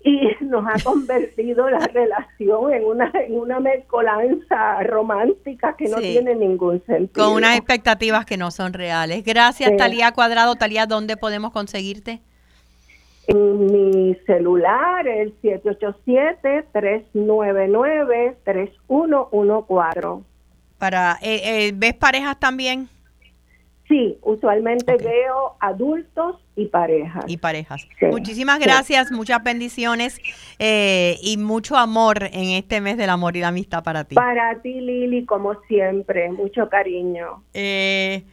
Y nos ha convertido la relación en una, en una mezcolanza romántica que no tiene ningún sentido. Con unas expectativas que no son reales. Gracias, Talía Cuadrado. Talía, ¿dónde podemos conseguirte? En mi celular, el 787-399-3114. Para, eh, eh, ¿Ves parejas también? Sí, usualmente veo adultos y parejas. Y parejas. Muchísimas gracias, muchas bendiciones eh, y mucho amor en este mes del amor y la amistad para ti. Para ti, Lili, como siempre, mucho cariño. Eh,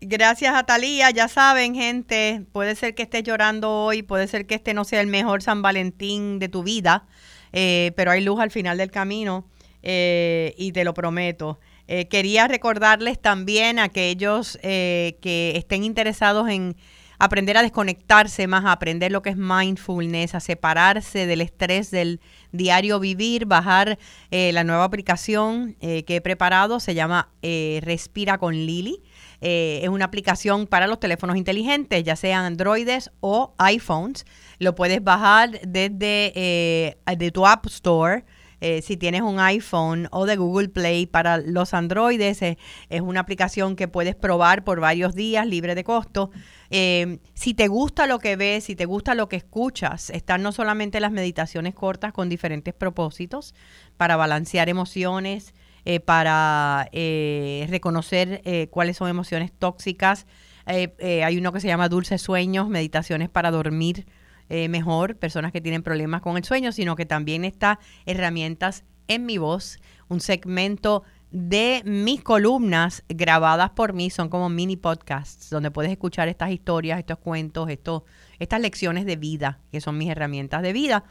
Gracias a Talía, ya saben, gente, puede ser que estés llorando hoy, puede ser que este no sea el mejor San Valentín de tu vida, eh, pero hay luz al final del camino eh, y te lo prometo. Eh, quería recordarles también a aquellos que estén interesados en aprender a desconectarse más, a aprender lo que es mindfulness, a separarse del estrés del diario vivir, bajar la nueva aplicación que he preparado, se llama Respira con Lili. Eh, es una aplicación para los teléfonos inteligentes, ya sean Androides o iPhones. Lo puedes bajar desde eh, de tu App Store. Eh, si tienes un iPhone o de Google Play para los Androides, es una aplicación que puedes probar por varios días libre de costo. si te gusta lo que ves, si te gusta lo que escuchas, están no solamente las meditaciones cortas con diferentes propósitos para balancear emociones, eh, para eh, reconocer eh, cuáles son emociones tóxicas. hay uno que se llama Dulces Sueños, meditaciones para dormir mejor, personas que tienen problemas con el sueño, sino que también está herramientas en mi voz, un segmento de mis columnas grabadas por mí, son como mini podcasts, donde puedes escuchar estas historias, estos cuentos, estos, estas lecciones de vida, que son mis herramientas de vida.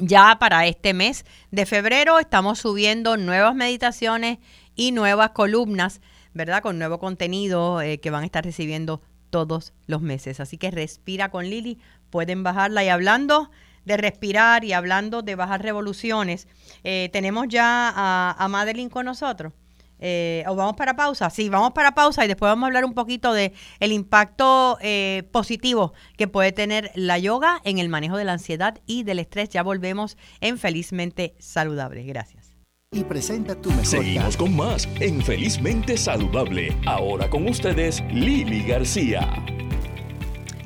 Ya para este mes de febrero estamos subiendo nuevas meditaciones y nuevas columnas, ¿verdad? Con nuevo contenido eh, que van a estar recibiendo todos los meses. Así que respira con Lili, pueden bajarla y hablando de respirar y hablando de bajar revoluciones, eh, tenemos ya a, a Madeline con nosotros. Eh, ¿O vamos para pausa? Sí, vamos para pausa y después vamos a hablar un poquito de el impacto eh, positivo que puede tener la yoga en el manejo de la ansiedad y del estrés. Ya volvemos en Felizmente Saludable. Gracias. Y presenta tu mejor Seguimos con más en Felizmente Saludable. Ahora con ustedes, Lili García.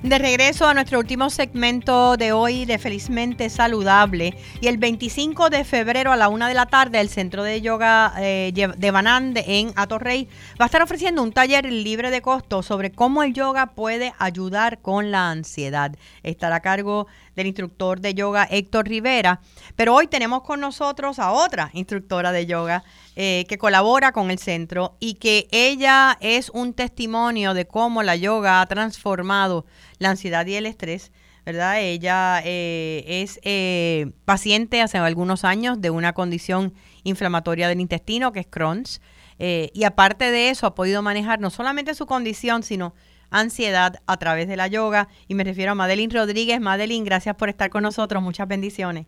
De regreso a nuestro último segmento de hoy de Felizmente Saludable. Y el 25 de febrero a la una de la tarde, el Centro de Yoga eh, de Banán en Atorrey va a estar ofreciendo un taller libre de costo sobre cómo el yoga puede ayudar con la ansiedad. Estará a cargo del instructor de yoga Héctor Rivera. Pero hoy tenemos con nosotros a otra instructora de yoga eh, que colabora con el centro y que ella es un testimonio de cómo la yoga ha transformado la ansiedad y el estrés. ¿verdad? Ella eh, es eh, paciente hace algunos años de una condición inflamatoria del intestino que es Crohn's. y aparte de eso ha podido manejar no solamente su condición, sino ansiedad a través de la yoga. Y me refiero a Madeline Rodríguez. Madeline, gracias por estar con nosotros. Muchas bendiciones.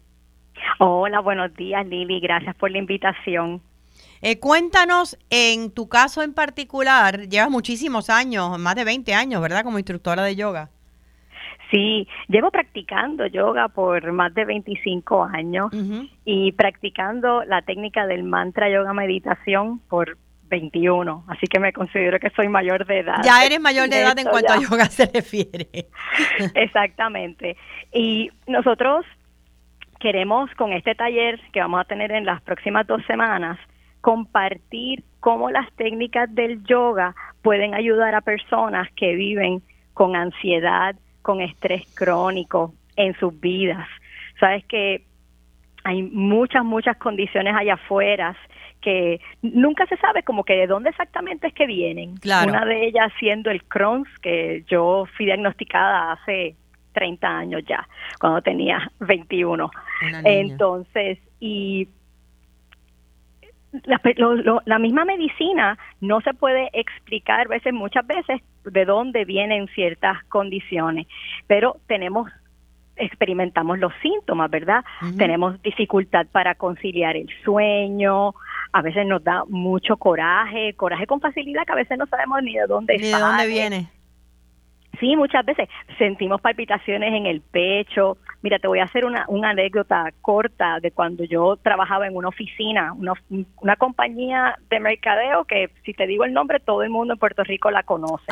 Hola, buenos días Lili. Gracias por la invitación. Eh, cuéntanos, en tu caso en particular, llevas muchísimos años, más de 20 años, ¿verdad? Como instructora de yoga. Sí, llevo practicando yoga por más de 25 años y practicando la técnica del mantra yoga meditación por 21, así que me considero que soy mayor de edad. Ya eres mayor de edad en cuanto a yoga se refiere. Exactamente. Y nosotros queremos con este taller que vamos a tener en las próximas dos semanas compartir cómo las técnicas del yoga pueden ayudar a personas que viven con ansiedad, con estrés crónico en sus vidas. Sabes que hay muchas, muchas condiciones allá afuera que nunca se sabe como que de dónde exactamente es que vienen. Una de ellas siendo el Crohn's, que yo fui diagnosticada hace 30 años ya, cuando tenía 21. Entonces, y la, la, misma medicina no se puede explicar veces, muchas veces de dónde vienen ciertas condiciones, pero tenemos experimentamos los síntomas, ¿verdad? Tenemos dificultad para conciliar el sueño, a veces nos da mucho coraje, coraje con facilidad que a veces no sabemos ni de dónde ni de dónde viene. Sí, muchas veces sentimos palpitaciones en el pecho. Mira, te voy a hacer una, una anécdota corta de cuando yo trabajaba en una oficina, una, una compañía de mercadeo que si te digo el nombre todo el mundo en Puerto Rico la conoce.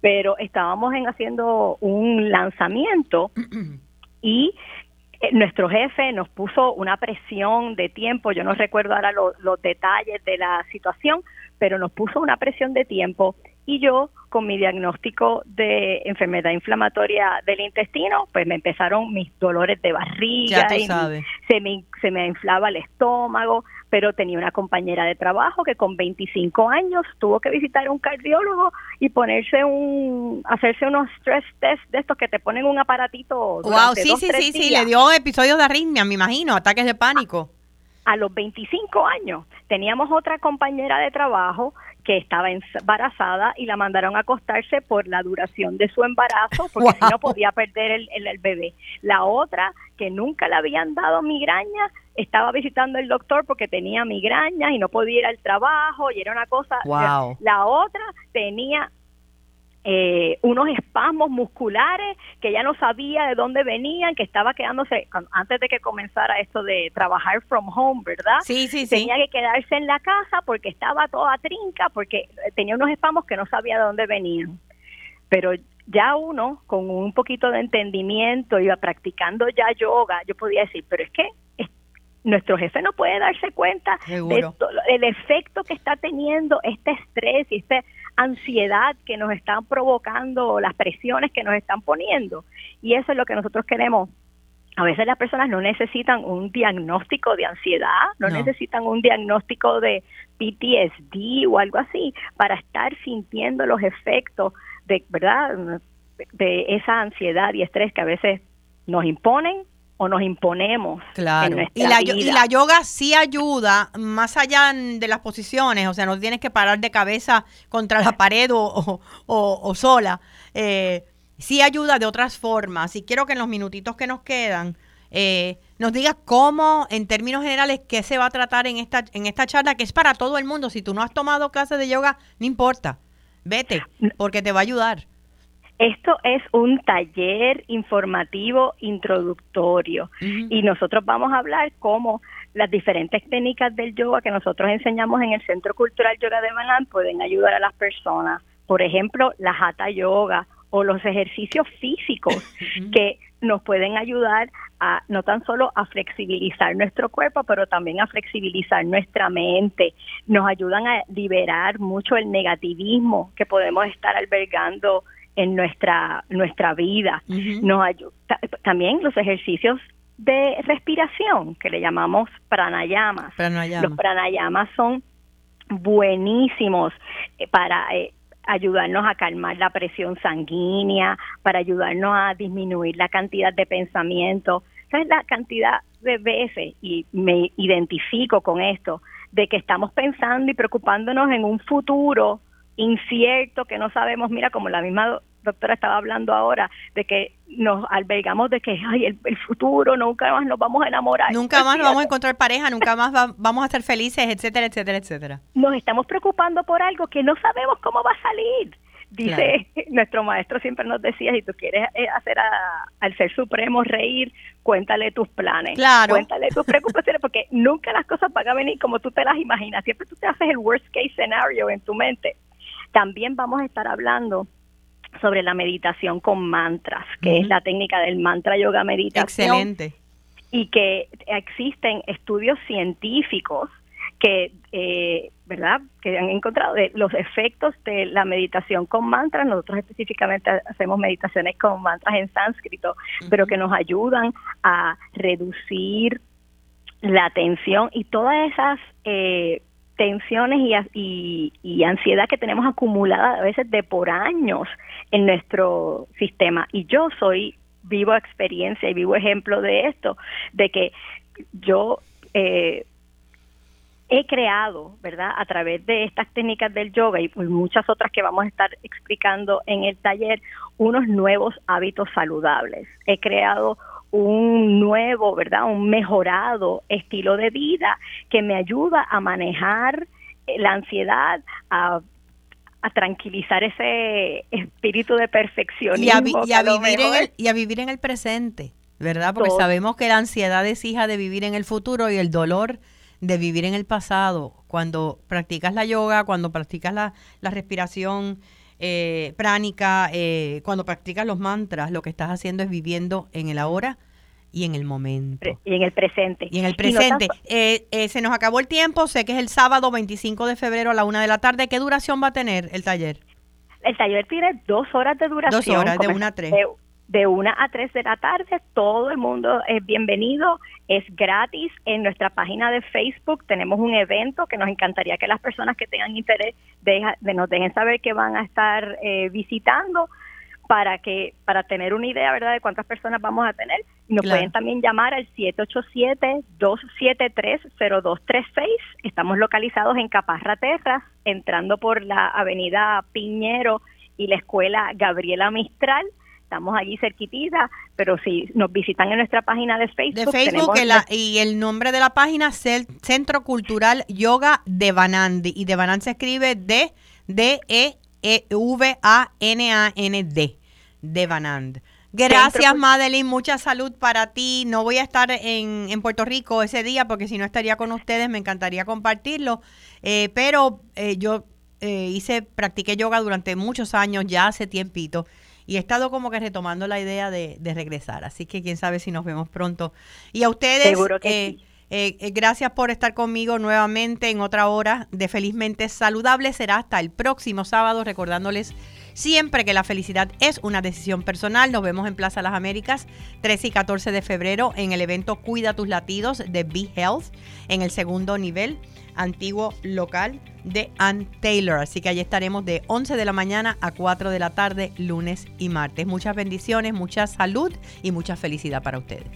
Pero estábamos en haciendo un lanzamiento y eh, nuestro jefe nos puso una presión de tiempo, yo no recuerdo ahora los detalles de la situación, pero nos puso una presión de tiempo y yo con mi diagnóstico de enfermedad inflamatoria del intestino, pues me empezaron mis dolores de barriga, y se me se me inflaba el estómago, pero tenía una compañera de trabajo que con 25 años tuvo que visitar a un cardiólogo y ponerse un hacerse unos stress test de estos que te ponen un aparatito Wow, sí, sí, sí, sí, le dio episodios de arritmia, me imagino, ataques de pánico. A, a los 25 años teníamos otra compañera de trabajo que estaba embarazada y la mandaron a acostarse por la duración de su embarazo porque no podía perder el, el, bebé. La otra, que nunca le habían dado migraña, estaba visitando el doctor porque tenía migraña y no podía ir al trabajo y era una cosa. La otra tenía eh, unos espasmos musculares que ya no sabía de dónde venían, que estaba quedándose, antes de que comenzara esto de trabajar from home, ¿verdad? Sí, sí, sí. Tenía que quedarse en la casa porque estaba toda trinca, porque tenía unos espasmos que no sabía de dónde venían. Pero ya uno, con un poquito de entendimiento, iba practicando ya yoga, yo podía decir, pero es que nuestro jefe no puede darse cuenta del efecto que está teniendo este estrés y esta ansiedad que nos están provocando, las presiones que nos están poniendo. Y eso es lo que nosotros queremos. A veces las personas no necesitan un diagnóstico de ansiedad, no, necesitan un diagnóstico de PTSD o algo así para estar sintiendo los efectos de, ¿verdad? De esa ansiedad y estrés que a veces nos imponen o nos imponemos. Claro. y, la, y la yoga sí ayuda más allá de las posiciones, o sea, no tienes que parar de cabeza contra la pared o, o, sola. Eh, sí ayuda de otras formas. Y quiero que en los minutitos que nos quedan eh, nos digas cómo, en términos generales, qué se va a tratar en esta, en esta charla, que es para todo el mundo. Si tú no has tomado clases de yoga, no importa. Vete, porque te va a ayudar. Esto es un taller informativo introductorio y nosotros vamos a hablar cómo las diferentes técnicas del yoga que nosotros enseñamos en el Centro Cultural Yoga de Manán pueden ayudar a las personas. Por ejemplo, la Hatha Yoga o los ejercicios físicos que nos pueden ayudar a no tan solo a flexibilizar nuestro cuerpo, pero también a flexibilizar nuestra mente. Nos ayudan a liberar mucho el negativismo que podemos estar albergando en nuestra nuestra vida. Nos ayuda, también los ejercicios de respiración que le llamamos pranayamas. Los pranayamas son buenísimos eh, para eh, ayudarnos a calmar la presión sanguínea, para ayudarnos a disminuir la cantidad de pensamiento. ¿Sabes la cantidad de veces, y me identifico con esto, de que estamos pensando y preocupándonos en un futuro incierto que no sabemos, mira, como la misma doctora estaba hablando ahora, de que nos albergamos de que ay, el, futuro, nunca más nos vamos a enamorar. Nunca más nos vamos a encontrar pareja, nunca más vamos a ser felices, etcétera, etcétera, etcétera. Nos estamos preocupando por algo que no sabemos cómo va a salir. Dice nuestro maestro siempre nos decía, si tú quieres eh, hacer al ser supremo reír, cuéntale tus planes, claro. cuéntale tus preocupaciones, porque nunca las cosas van a venir como tú te las imaginas, siempre tú te haces el worst case scenario en tu mente. También vamos a estar hablando sobre la meditación con mantras, que es la técnica del mantra yoga meditación. Excelente. Y que existen estudios científicos que, eh, ¿verdad?, que han encontrado los efectos de la meditación con mantras. Nosotros específicamente hacemos meditaciones con mantras en sánscrito, pero que nos ayudan a reducir la tensión y todas esas eh, tensiones y, y, ansiedad que tenemos acumulada a veces de por años en nuestro sistema. Y yo soy vivo experiencia y vivo ejemplo de esto, de que yo eh, he creado, ¿verdad? A través de estas técnicas del yoga y muchas otras que vamos a estar explicando en el taller, unos nuevos hábitos saludables. He creado un nuevo, ¿verdad? Un mejorado estilo de vida que me ayuda a manejar eh, la ansiedad, a, tranquilizar ese espíritu de perfeccionismo. Y a, vivir, en el, y a vivir en el presente, ¿verdad? Porque sabemos que la ansiedad es hija de vivir en el futuro y el dolor de vivir en el pasado. Cuando practicas la yoga, cuando practicas la, la respiración eh, pránica, eh, cuando practicas los mantras, lo que estás haciendo es viviendo en el ahora y en el momento. Y en el presente. Y en el presente. Eh, eh, se nos acabó el tiempo, sé que es el sábado 25 de febrero a la una de la tarde. ¿Qué duración va a tener el taller? El taller tiene dos horas de duración. Dos horas, de una a tres. De, una a tres de la tarde, todo el mundo es bienvenido, es gratis. En nuestra página de Facebook tenemos un evento que nos encantaría que las personas que tengan interés de, nos dejen saber que van a estar eh, visitando para que para tener una idea verdad de cuántas personas vamos a tener. Nos pueden también llamar al 787-273-0236 estamos localizados en Caparra Terra entrando por la avenida Piñero y la escuela Gabriela Mistral estamos allí cerquitita, pero si nos visitan en nuestra página de Facebook. De Facebook y el nombre de la página Centro Cultural Yoga de Banandi. Y de Banand se escribe D, D, E, E, V, A, N, A, N, D de Banand. Gracias, Madeline. Mucha salud para ti. No voy a estar en, en, Puerto Rico ese día porque si no estaría con ustedes, me encantaría compartirlo. Eh, pero eh, yo eh, hice, practiqué yoga durante muchos años, ya hace tiempito, y he estado como que retomando la idea de, de regresar. Así que quién sabe si nos vemos pronto. Y a ustedes, Seguro que sí. gracias por estar conmigo nuevamente en otra hora de Felizmente Saludable. Será hasta el próximo sábado, recordándoles Siempre que la felicidad es una decisión personal, nos vemos en Plaza Las Américas 13 y 14 de febrero en el evento Cuida tus latidos de Be Health en el segundo nivel antiguo local de Ann Taylor. Así que allí estaremos de 11 de la mañana a 4 de la tarde, lunes y martes. Muchas bendiciones, mucha salud y mucha felicidad para ustedes.